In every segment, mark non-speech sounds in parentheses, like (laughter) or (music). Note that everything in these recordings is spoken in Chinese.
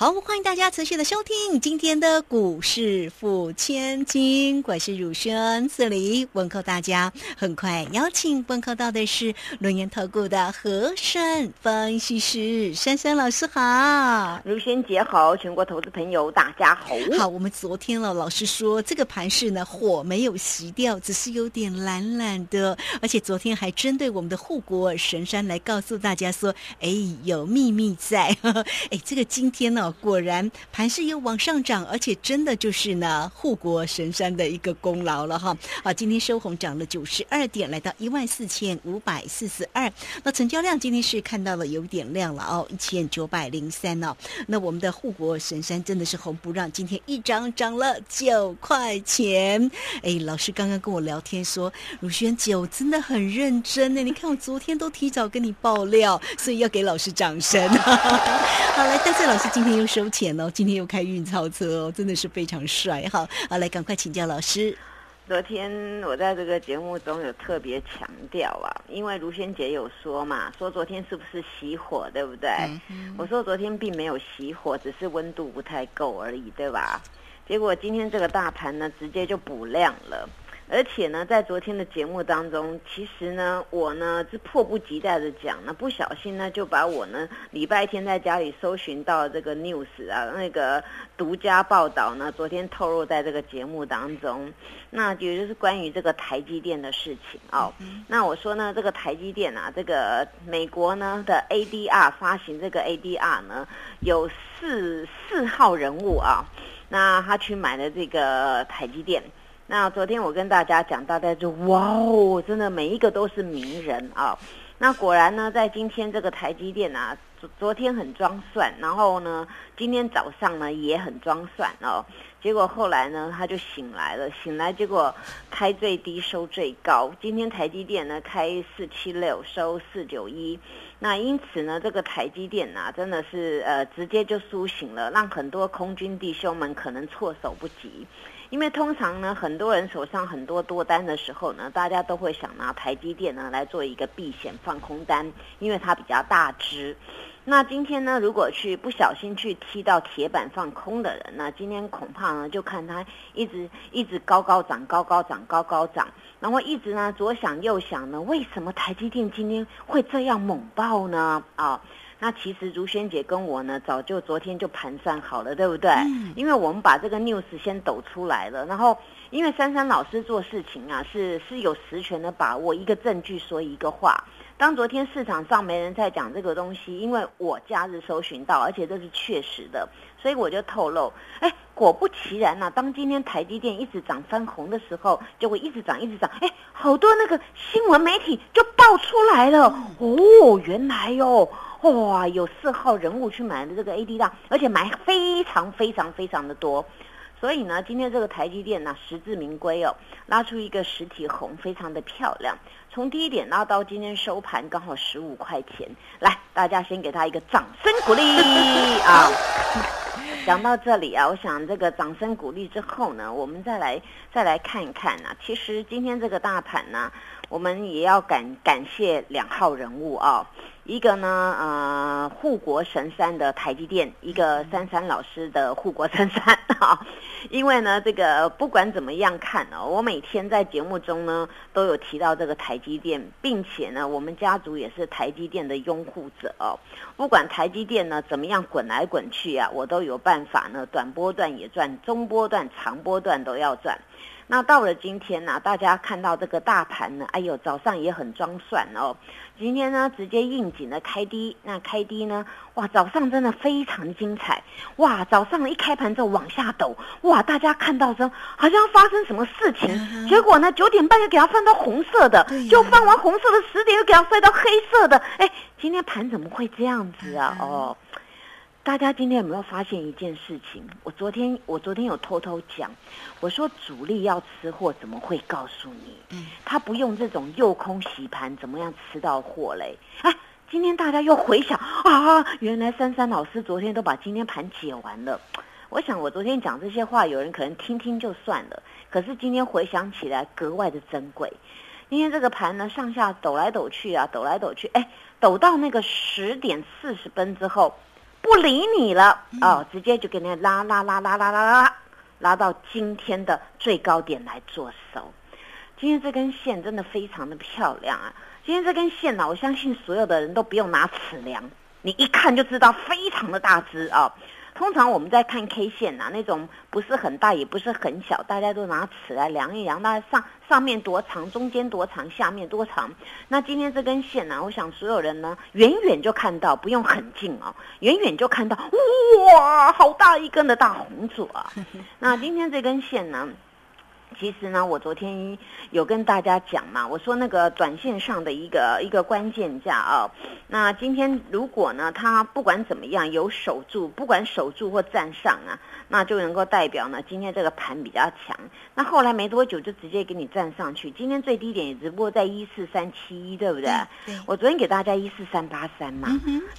好，欢迎大家持续的收听今天的股市付千金，我是汝轩，这里问候大家。很快邀请问候到的是轮研投顾的和山分析师珊珊老师，好，如轩姐好，全国投资朋友大家好。好，我们昨天了，老师说这个盘势呢，火没有熄掉，只是有点懒懒的，而且昨天还针对我们的护国神山来告诉大家说，哎，有秘密在，(laughs) 哎，这个今天呢。果然盘势又往上涨，而且真的就是呢护国神山的一个功劳了哈。好，今天收红涨了九十二点，来到一万四千五百四十二。那成交量今天是看到了有点亮了哦，一千九百零三哦。那我们的护国神山真的是红不让，今天一涨涨了九块钱。哎，老师刚刚跟我聊天说，鲁轩姐我真的很认真呢。你看我昨天都提早跟你爆料，所以要给老师掌声。(laughs) 好，来，但是老师今天。又收钱哦，今天又开运钞车哦，真的是非常帅哈！好，来赶快请教老师。昨天我在这个节目中有特别强调啊，因为卢萱姐有说嘛，说昨天是不是熄火，对不对？我说昨天并没有熄火，只是温度不太够而已，对吧？结果今天这个大盘呢，直接就补量了。而且呢，在昨天的节目当中，其实呢，我呢是迫不及待的讲，那不小心呢就把我呢礼拜天在家里搜寻到这个 news 啊，那个独家报道呢，昨天透露在这个节目当中，那也就是关于这个台积电的事情哦。那我说呢，这个台积电啊，这个美国呢的 ADR 发行这个 ADR 呢，有四四号人物啊，那他去买了这个台积电。那昨天我跟大家讲，大家就哇哦，真的每一个都是名人啊。那果然呢，在今天这个台积电啊，昨昨天很装蒜，然后呢，今天早上呢也很装蒜哦。结果后来呢，他就醒来了，醒来结果开最低收最高。今天台积电呢开四七六，收四九一。那因此呢，这个台积电啊，真的是呃直接就苏醒了，让很多空军弟兄们可能措手不及。因为通常呢，很多人手上很多多单的时候呢，大家都会想拿台积电呢来做一个避险放空单，因为它比较大只。那今天呢，如果去不小心去踢到铁板放空的人，那今天恐怕呢就看它一直一直高高涨、高高涨、高高涨，然后一直呢左想右想呢，为什么台积电今天会这样猛爆呢？啊？那其实如萱姐跟我呢，早就昨天就盘算好了，对不对？嗯。因为我们把这个 news 先抖出来了，然后因为珊珊老师做事情啊，是是有实权的把握，一个证据说一个话。当昨天市场上没人在讲这个东西，因为我假日搜寻到，而且这是确实的，所以我就透露。哎，果不其然呐，当今天台积电一直涨翻红的时候，就会一直涨，一直涨。哎，好多那个新闻媒体就爆出来了。哦，原来哟。哇，有四号人物去买的这个 AD 档，而且买非常非常非常的多，所以呢，今天这个台积电呢，实至名归哦，拉出一个实体红，非常的漂亮。从低点拉到今天收盘，刚好十五块钱。来，大家先给他一个掌声鼓励 (laughs) 啊！讲到这里啊，我想这个掌声鼓励之后呢，我们再来再来看一看啊，其实今天这个大盘呢，我们也要感感谢两号人物啊。一个呢，呃，护国神山的台积电，一个珊珊老师的护国神山啊。(laughs) 因为呢，这个不管怎么样看呢，我每天在节目中呢都有提到这个台积电，并且呢，我们家族也是台积电的拥护者哦。不管台积电呢怎么样滚来滚去啊，我都有办法呢，短波段也赚，中波段、长波段都要赚。那到了今天呢，大家看到这个大盘呢，哎呦，早上也很装蒜哦。今天呢，直接应景的开低，那开低呢，哇，早上真的非常精彩，哇，早上一开盘之后往下抖，哇，大家看到说好像发生什么事情，结果呢，九点半又给它翻到红色的，就翻完红色的十点又给它翻到黑色的，哎，今天盘怎么会这样子啊？哦。大家今天有没有发现一件事情？我昨天我昨天有偷偷讲，我说主力要吃货怎么会告诉你？嗯，他不用这种诱空洗盘，怎么样吃到货嘞？哎，今天大家又回想啊，原来珊珊老师昨天都把今天盘解完了。我想我昨天讲这些话，有人可能听听就算了，可是今天回想起来格外的珍贵。今天这个盘呢，上下抖来抖去啊，抖来抖去，哎，抖到那个十点四十分之后，不理你了哦，直接就给你拉拉拉拉拉拉拉，拉到今天的最高点来做手。今天这根线真的非常的漂亮啊！今天这根线呢，我相信所有的人都不用拿尺量，你一看就知道非常的大只啊。通常我们在看 K 线呐，那种不是很大也不是很小，大家都拿尺来量一量，那上上面多长，中间多长，下面多长。那今天这根线呢，我想所有人呢，远远就看到，不用很近哦，远远就看到，哇，好大一根的大红柱啊！(laughs) 那今天这根线呢？其实呢，我昨天有跟大家讲嘛，我说那个短线上的一个一个关键价啊，那今天如果呢，它不管怎么样有守住，不管守住或站上啊，那就能够代表呢，今天这个盘比较强。那后来没多久就直接给你站上去，今天最低点也只不过在一四三七一，对不对？对。我昨天给大家一四三八三嘛，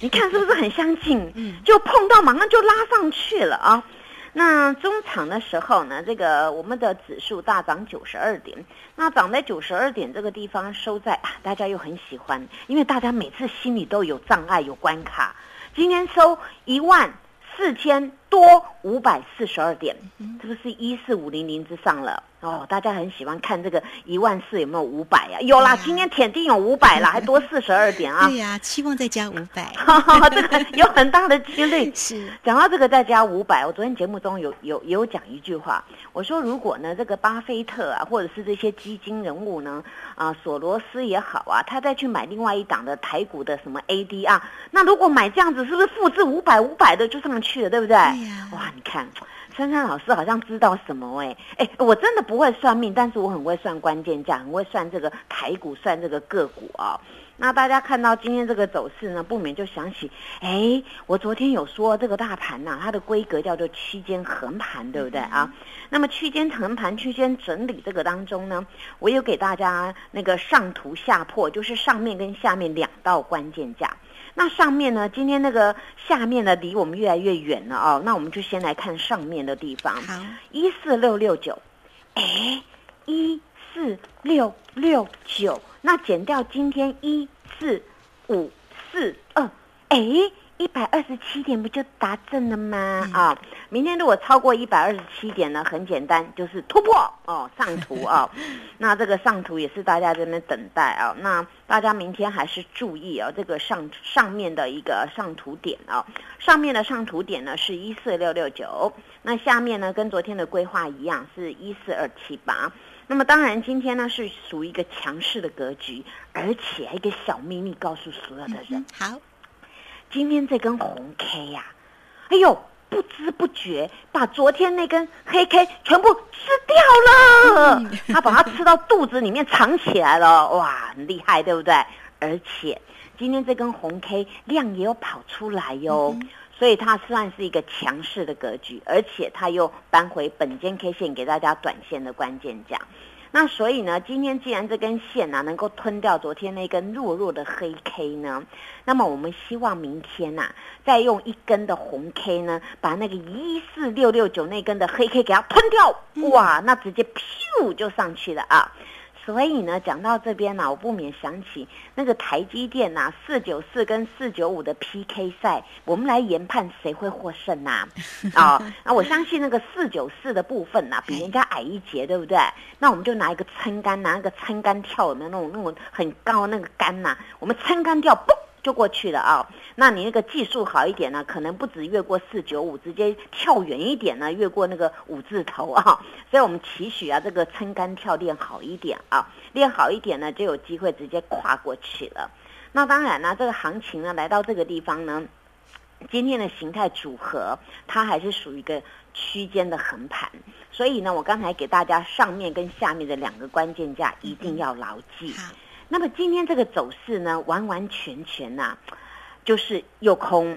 你看是不是很相近？嗯。就碰到马上就拉上去了啊。那中场的时候呢，这个我们的指数大涨九十二点，那涨在九十二点这个地方收在，大家又很喜欢，因为大家每次心里都有障碍有关卡，今天收一万四千多五百四十二点，这不是一四五零零之上了。哦，大家很喜欢看这个一万四有没有五百呀？有啦，今天铁定有五百啦，(laughs) 还多四十二点啊！对呀，期望再加五百，(laughs) 这个 (laughs) 有很大的几率。是讲到这个再加五百，我昨天节目中有有有讲一句话，我说如果呢这个巴菲特啊，或者是这些基金人物呢，啊索罗斯也好啊，他再去买另外一档的台股的什么 ADR，那如果买这样子，是不是复制五百五百的就上去了，对不对？哇，你看。珊珊老师好像知道什么哎哎，我真的不会算命，但是我很会算关键价，很会算这个台股，算这个个股啊。那大家看到今天这个走势呢，不免就想起，哎，我昨天有说这个大盘呐，它的规格叫做区间横盘，对不对啊？那么区间横盘、区间整理这个当中呢，我有给大家那个上图下破，就是上面跟下面两道关键价。那上面呢？今天那个下面呢，离我们越来越远了哦。那我们就先来看上面的地方。好，一四六六九，哎，一四六六九，那减掉今天一四五四二，哎。一百二十七点不就达阵了吗？啊，明天如果超过一百二十七点呢？很简单，就是突破哦，上图啊。(laughs) 那这个上图也是大家在那等待啊。那大家明天还是注意啊，这个上上面的一个上图点啊，上面的上图点呢是一四六六九，那下面呢跟昨天的规划一样是一四二七八。那么当然今天呢是属于一个强势的格局，而且一个小秘密告诉所有的人，好。今天这根红 K 呀，哎呦，不知不觉把昨天那根黑 K 全部吃掉了，他把它吃到肚子里面藏起来了，(laughs) 哇，很厉害，对不对？而且今天这根红 K 量也有跑出来哟，所以它算是一个强势的格局，而且它又扳回本间 K 线给大家短线的关键价。那所以呢，今天既然这根线呢能够吞掉昨天那根弱弱的黑 K 呢，那么我们希望明天呐，再用一根的红 K 呢，把那个一四六六九那根的黑 K 给它吞掉，哇，那直接噗就上去了啊！所以呢，讲到这边呢，我不免想起那个台积电呐，四九四跟四九五的 PK 赛，我们来研判谁会获胜呐？啊，(laughs) 那我相信那个四九四的部分呐，比人家矮一截，对不对？那我们就拿一个撑杆，拿那个撑杆跳，有没有那种那种很高那个杆呐？我们撑杆跳，嘣。就过去了啊，那你那个技术好一点呢，可能不止越过四九五，直接跳远一点呢，越过那个五字头啊。所以我们期许啊，这个撑杆跳练好一点啊，练好一点呢，就有机会直接跨过去了。那当然呢，这个行情呢，来到这个地方呢，今天的形态组合，它还是属于一个区间的横盘。所以呢，我刚才给大家上面跟下面的两个关键价一定要牢记。那么今天这个走势呢，完完全全呐，就是诱空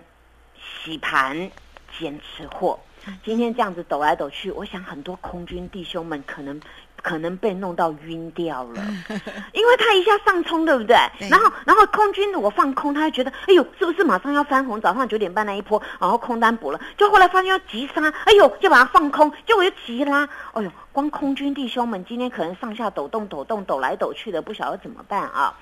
洗盘兼持货。今天这样子抖来抖去，我想很多空军弟兄们可能可能被弄到晕掉了，(laughs) 因为他一下上冲，对不对？对然后，然后空军如果放空，他就觉得，哎呦，是不是马上要翻红？早上九点半那一波，然后空单补了，就后来发现要急杀，哎呦，就把它放空，结果又急拉，哎呦，光空军弟兄们今天可能上下抖动、抖动、抖来抖去的，不晓得怎么办啊。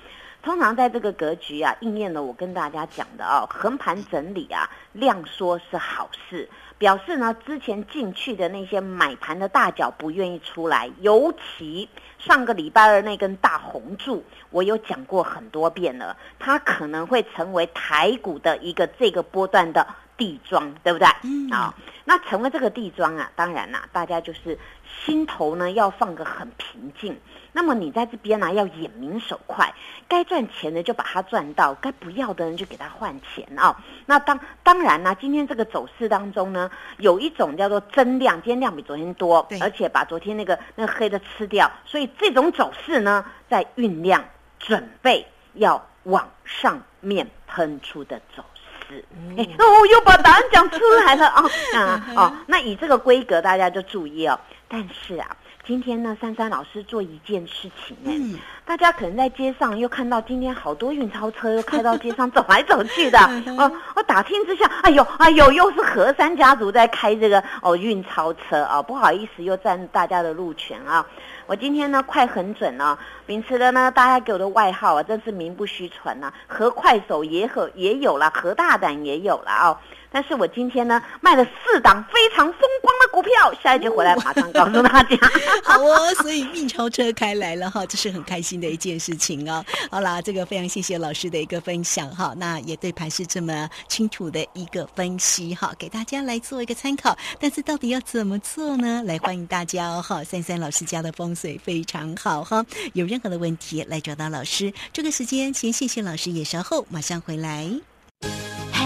通常在这个格局啊，应验了我跟大家讲的啊，横盘整理啊，量缩是好事，表示呢之前进去的那些买盘的大脚不愿意出来，尤其上个礼拜二那根大红柱，我有讲过很多遍了，它可能会成为台股的一个这个波段的地庄，对不对？嗯啊、那成为这个地庄啊，当然啦、大家就是心头呢要放个很平静。那么你在这边呢、要眼明手快，该赚钱的就把它赚到，该不要的人就给他换钱啊、那当当然呢、今天这个走势当中呢，有一种叫做增量，今天量比昨天多，而且把昨天那个那个黑的吃掉，所以这种走势呢，在酝酿准备要往上面喷出的走势。哎、哦，又把答案讲出来了啊啊 (laughs) 哦！那以这个规格，大家就注意哦。但是啊，今天呢，珊珊老师做一件事情哎、嗯大家可能在街上又看到今天好多运钞车又开到街上走来走去的，哦，我打听之下，哎呦哎呦，又是何三家族在开这个哦运钞车啊，不好意思又占大家的路权啊。我今天呢快很准啊，秉持的呢大家给我的外号啊，真是名不虚传呐、何快手也和也有了，何大胆也有了啊。但是我今天呢卖了四档非常风光的股票，下一节回来马上告诉大家。(laughs) 好哦，所以运钞车开来了哈，(laughs) 这是很开心的一件事情哦。好啦，这个非常谢谢老师的一个分享哈，那也对盘是这么清楚的一个分析哈，给大家来做一个参考。但是到底要怎么做呢？来欢迎大家哦哈，三三老师家的风水非常好哈，有任何的问题来找到老师。这个时间先谢谢老师，也稍后马上回来。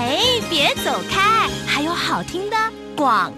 哎，别走开，还有好听的广。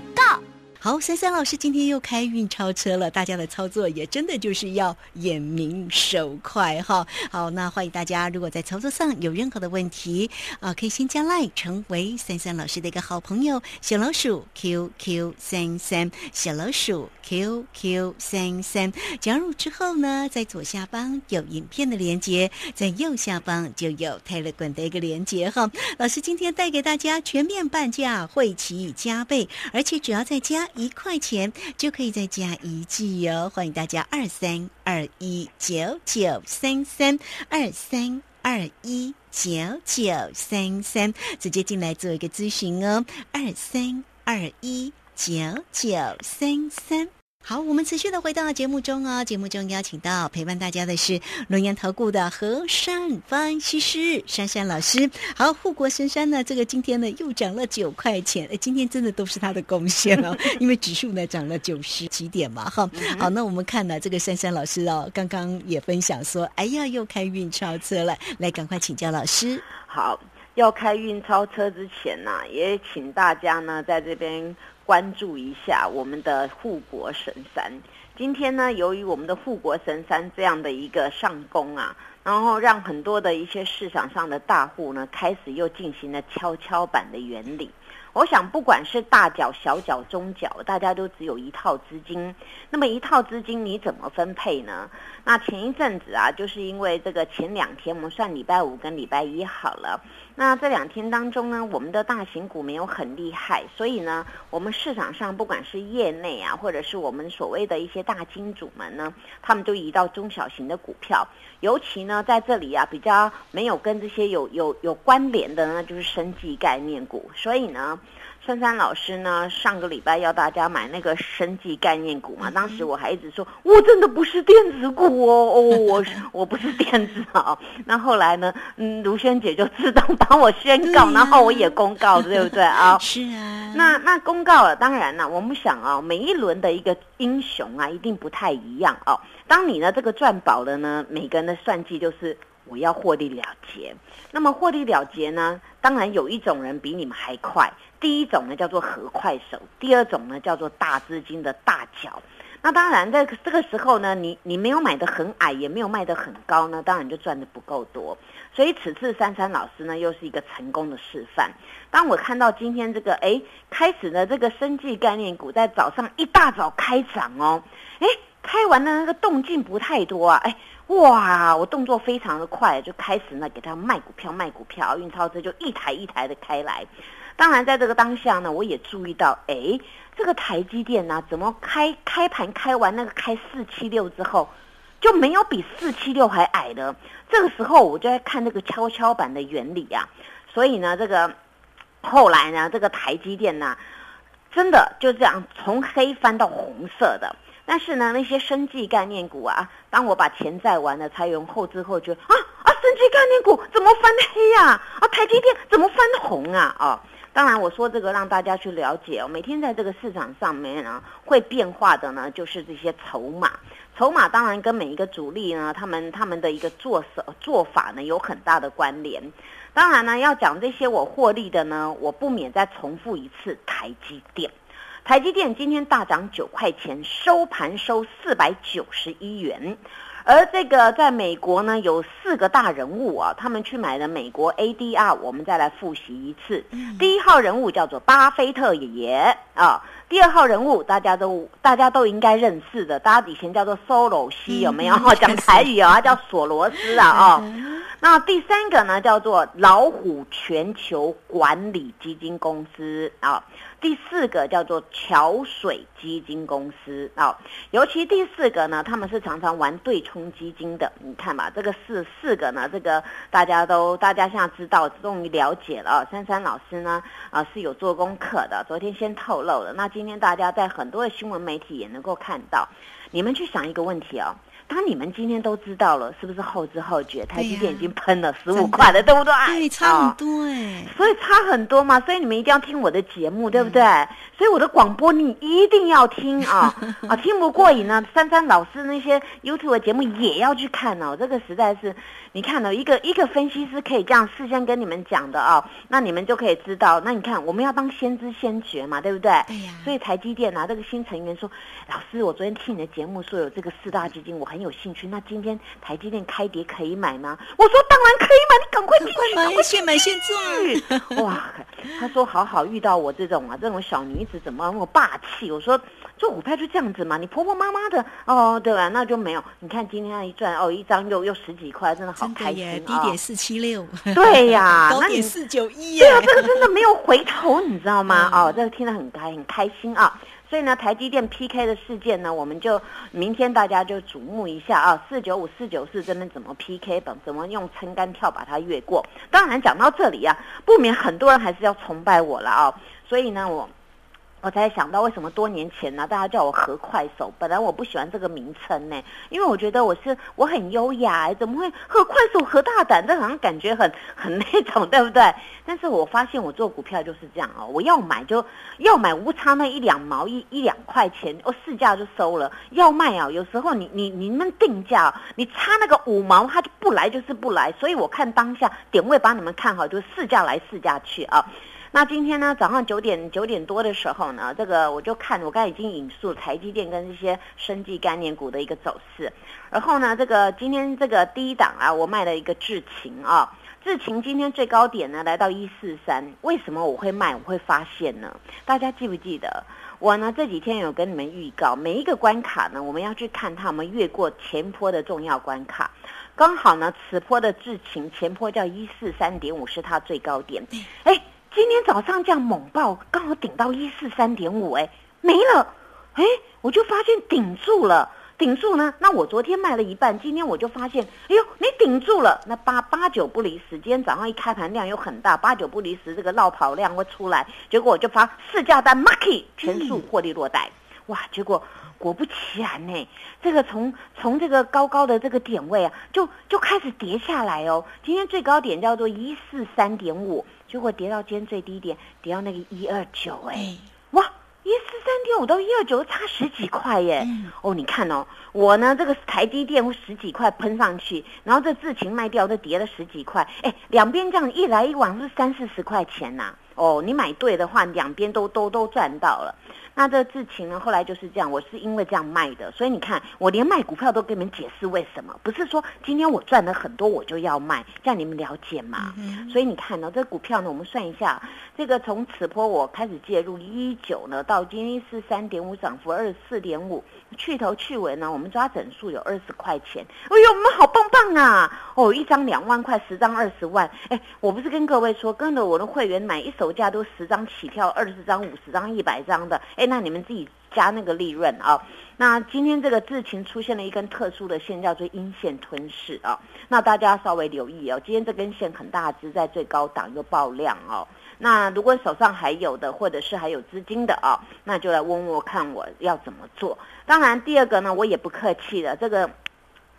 好，珊珊老师今天又开运钞车了，大家的操作也真的就是要眼明手快哈。好，那欢迎大家，如果在操作上有任何的问题啊，可以先加 line 成为珊珊老师的一个好朋友，小老鼠 QQ 三三，小老鼠 QQ 三三。加入之后呢，在左下方有影片的连接，在右下方就有 Telegram 的一个连接哈。老师今天带给大家全面半价，会期加倍，而且只要在加一块钱，就可以再加一季哦。欢迎大家二三二一九九三三二三二一九九三三，直接进来做一个咨询哦。二三二一九九三三。好，我们持续的回到节目中哦。节目中邀请到陪伴大家的是龙岩投顾的和善分析师珊珊老师。好，护国神山呢，这个今天呢又涨了九块钱，哎，今天真的都是他的贡献哦，(laughs) 因为指数呢涨了九十几点嘛，哈。好，那我们看呢，这个珊珊老师哦，刚刚也分享说，哎呀，又开运钞车了，来，赶快请教老师。好，要开运钞车之前呢、也请大家呢在这边关注一下我们的护国神山。今天呢，由于我们的护国神山这样的一个上攻啊，然后让很多的一些市场上的大户呢，开始又进行了跷跷板的原理。我想，不管是大脚、小脚、中脚，大家都只有一套资金。那么一套资金你怎么分配呢？那前一阵子啊，就是因为这个前两天我们算礼拜五跟礼拜一好了。那这两天当中呢，我们的大型股没有很厉害，所以呢，我们市场上不管是业内啊，或者是我们所谓的一些大金主们呢，他们都移到中小型的股票。尤其呢，在这里啊，比较没有跟这些有有有关联的呢，就是生技概念股。所以呢，珊珊老师呢，上个礼拜要大家买那个生技概念股嘛，当时我还一直说，我真的不是电子股哦，哦，我 (laughs) 我不是电子啊。(laughs) 那后来呢，嗯，卢萱姐就自动帮我宣告，然后我也公告，对不对啊？(laughs) 是啊，那那公告了，当然了，我们想啊，每一轮的一个英雄啊，一定不太一样哦。当你呢这个赚饱了呢，每个人的算计就是我要获利了结。那么获利了结呢，当然有一种人比你们还快，第一种呢叫做合快手，第二种呢叫做大资金的大脚。那当然，在这个时候呢，你你没有买的很矮，也没有卖的很高呢，当然就赚的不够多。所以此次珊珊老师呢，又是一个成功的示范。当我看到今天这个哎开始的这个生技概念股在早上一大早开涨哦，哎，开完的那个动静不太多啊，哎，哇，我动作非常的快，就开始呢给他卖股票卖股票，运钞车就一台一台的开来。当然，在这个当下呢，我也注意到，哎，这个台积电呢，怎么开开盘开完那个开四七六之后，就没有比四七六还矮的。这个时候，我就在看那个跷跷板的原理啊。所以呢，这个后来呢，这个台积电呢，真的就这样从黑翻到红色的。但是呢，那些生技概念股啊，当我把钱债完了，才用后知后觉啊啊，生技概念股怎么翻黑呀？啊，台积电怎么翻红啊？哦。当然，我说这个让大家去了解哦。每天在这个市场上面呢，会变化的呢，就是这些筹码。筹码当然跟每一个主力呢，他们他们的一个做手做法呢，有很大的关联。当然呢，要讲这些我获利的呢，我不免再重复一次台积电。台积电今天大涨九块钱，收盘收四百九十一元。而这个在美国呢，有四个大人物啊，他们去买了美国 ADR，我们再来复习一次。第一号人物叫做巴菲特爷爷啊，第二号人物大家都大家都应该认识的，大家以前叫做 Solo 西有没有？讲台语啊，叫索罗斯啊啊。那第三个呢，叫做老虎全球管理基金公司啊。第四个叫做桥水基金公司啊，尤其第四个呢，他们是常常玩对冲基金的。你看吧，这个四四个呢，这个大家都大家现在知道，终于了解了。珊珊老师呢，啊是有做功课的，昨天先透露了。那今天大家在很多的新闻媒体也能够看到，你们去想一个问题哦。当你们今天都知道了，是不是后知后觉？台积电已经喷了十五块了，对不对？对，差很多哎。所以差很多嘛，所以你们一定要听我的节目，对不对？所以我的广播你一定要听啊 (laughs) 啊！听不过瘾呢，珊珊老师那些 YouTube 的节目也要去看哦。这个实在是，你看到一个一个分析师可以这样事先跟你们讲的哦，那你们就可以知道。那你看，我们要当先知先觉嘛，对不对？对呀。所以台积电啊，这个新成员说：“老师，我昨天听你的节目说有这个四大基金，我很。”有兴趣？那今天台积电开碟可以买吗？我说当然可以买，你赶快进去，赶快现买现做。哇，他说好好遇到我这种啊，这种小女子怎么那么霸气？我说做股票就这样子嘛，你婆婆妈妈的哦，对吧？那就没有。你看今天一赚哦，一张又又十几块，真的好开心啊！低点四七六，对呀，(laughs) 高点四九一，对啊，这个真的没有回头，你知道吗？哦，这个听得很开很开心啊。所以呢，台积电 PK 的事件呢，我们就明天大家就瞩目一下啊，四九五、四九四这边怎么 PK，怎怎么用撑杆跳把它越过。当然讲到这里啊，不免很多人还是要崇拜我了啊，所以呢，我。我才想到为什么多年前呢，大家叫我何快手。本来我不喜欢这个名称呢，因为我觉得我是我很优雅，怎么会何快手何大胆？这好像感觉很很那种，对不对？但是我发现我做股票就是这样哦，我要买就要买，无差那一两毛一一两块钱，我市价就收了。要卖啊，有时候你你你们定价，你差那个五毛，它就不来就是不来。所以我看当下点位把你们看好，就市价来市价去啊。那今天呢，早上九点九点多的时候呢，这个我就看，我刚才已经引述台积电跟这些生技概念股的一个走势。然后呢，这个今天这个第一档啊，我卖了一个智勤啊，智勤今天最高点呢来到一四三。为什么我会卖？我会发现呢？大家记不记得我呢这几天有跟你们预告，每一个关卡呢，我们要去看它们越过前坡的重要关卡。刚好呢，此坡的智勤前坡叫一四三点五，是它最高点。哎。今天早上这样猛爆，刚好顶到一四三点五，哎，没了，哎，我就发现顶住了，顶住呢。那我昨天卖了一半，今天我就发现，哎呦，你顶住了，那八八九不离十。今天早上一开盘量又很大，八九不离十，这个绕跑量会出来，结果我就发四价单，market 全数获利落袋，哇，结果果不其然呢，这个从从这个高高的这个点位啊，就就开始跌下来哦。今天最高点叫做一四三点五。结果跌到今天最低点，跌到那个一二九，哎，哇，一四三点五到一二九差十几块耶！哦，你看哦，我呢这个台积电十几块喷上去，然后这智勤卖掉，这跌了十几块，哎，两边这样一来一往是三四十块钱呐。哦，你买对的话，两边都都都赚到了。那这个智勤呢，后来就是这样，我是因为这样卖的，所以你看，我连卖股票都跟你们解释为什么，不是说今天我赚了很多我就要卖，这样你们了解吗？所以你看呢，这股票呢，我们算一下，这个从此波我开始介入一九呢，到今天是三点五涨幅二十四点五，去头去尾呢，我们抓整数有二十块钱，哎呦，我们好棒棒啊！哦，一张两万块，十张二十万，哎，我不是跟各位说，跟着我的会员买一手价都十张起跳，二十张、五十张、一百张的，哎，那你们自己加那个利润啊。那今天这个智勤出现了一根特殊的线，叫做阴线吞噬啊。那大家稍微留意哦，今天这根线很大只，在最高档又爆量哦。那如果手上还有的，或者是还有资金的啊，那就来问我看我要怎么做。当然，第二个呢，我也不客气的，这个。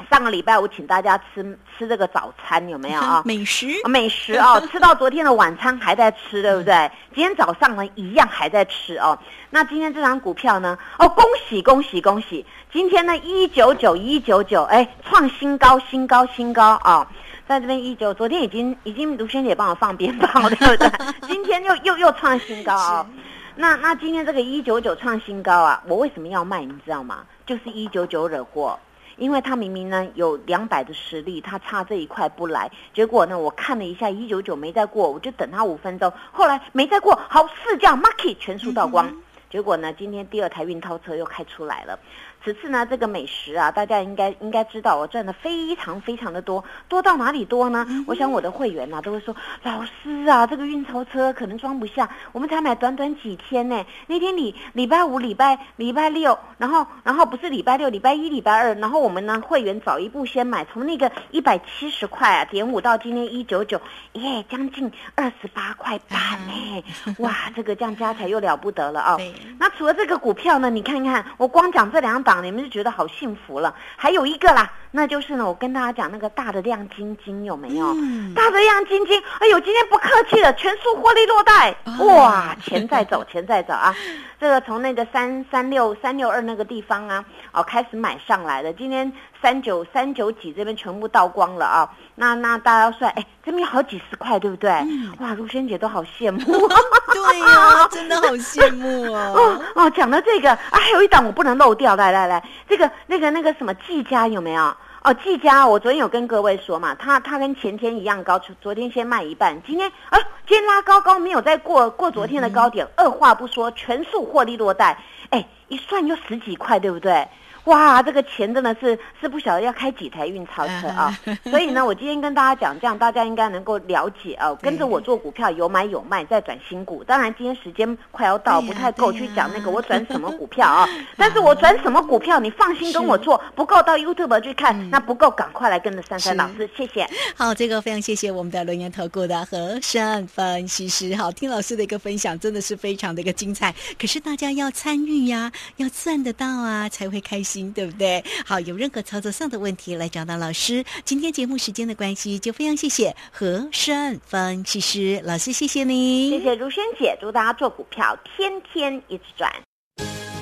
上个礼拜我请大家吃吃这个早餐有没有啊？美食美食哦，(laughs) 吃到昨天的晚餐还在吃，对不对？今天早上呢一样还在吃哦。那今天这张股票呢？哦，恭喜恭喜恭喜！今天呢一九九一九九，哎，创新高新高新高啊！在这边一九，昨天已经已经卢萱姐帮我放鞭炮，(laughs) 对不对？今天又又又创新高啊！那那今天这个一九九创新高啊，我为什么要卖？你知道吗？就是一九九惹祸。因为他明明呢有两百的实力，他差这一块不来，结果呢我看了一下一九九没再过，我就等他五分钟，后来没再过，好四架 market 全数倒光，结果呢今天第二台运钞车又开出来了。此次呢，这个美食啊，大家应该应该知道，我赚的非常非常的多，多到哪里多呢？我想我的会员呐都会说，老师啊，这个运钞车可能装不下，我们才买短短几天呢。那天礼礼拜五、礼拜礼拜六，然后然后不是礼拜六、礼拜一、礼拜二，然后我们呢会员早一步先买，从那个一百七十块啊点五到今天一九九，耶，将近二十八块半呢。哇，这个这样加起来又了不得了啊。那除了这个股票呢，你看看，我光讲这两档。你们就觉得好幸福了，还有一个啦，那就是呢，我跟大家讲那个大的亮晶晶有没有？大的亮晶晶，哎呦，今天不客气了，全数获利落袋，哇，钱在走，钱在走啊！(laughs) 这个从那个三三六三六二那个地方啊，哦，开始买上来的，今天三九三九几这边全部倒光了啊！那那大家算，哎，这边好几十块，对不对？哇，如萱姐都好羡慕，(laughs) 对呀，真的好羡慕哦。(laughs) 哦，讲到这个啊，还有一档我不能漏掉，来来来，这个那个那个什么季家有没有？哦，季家，我昨天有跟各位说嘛，他他跟前天一样高，昨天先卖一半，今天啊，今天拉高高没有再过过昨天的高点，二话不说全数获利落袋，哎，一算就十几块，对不对？哇，这个钱真的是是不晓得要开几台运钞车啊！所以呢，我今天跟大家讲，这样大家应该能够了解啊。跟着我做股票，有买有卖，再转新股。当然，今天时间快要到，不太够去讲那个我转什么股票啊。(laughs) 但是我转什么股票，你放心跟我做。不够到 YouTube 去看，那不够赶快来跟着珊珊老师，谢谢。好，这个非常谢谢我们的轮研投顾的和善分析师。好，听老师的一个分享，真的是非常的一个精彩。可是大家要参与呀，要赚得到啊，才会开心。对不对？好，有任何操作上的问题来找到老师。今天节目时间的关系，就非常谢谢和顺分析师老师，谢谢你，谢谢如萱姐，祝大家做股票天天一直赚。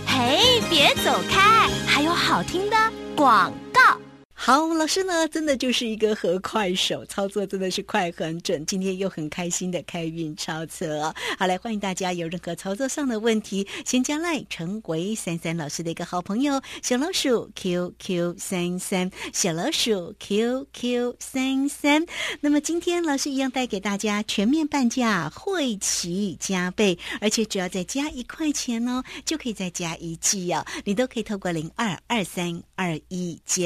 嘿，别走开，还有好听的广告。好，老师呢，真的就是一个和快手，操作真的是快很准。今天又很开心的开运超车，好来欢迎大家有任何操作上的问题，先加赖成为三三老师的一个好朋友，小老鼠 QQ 三三，小老鼠 QQ 三三。那么今天老师一样带给大家全面半价，会齐加倍，而且只要再加一块钱哦，就可以再加一季哦，你都可以透过零二二三二一九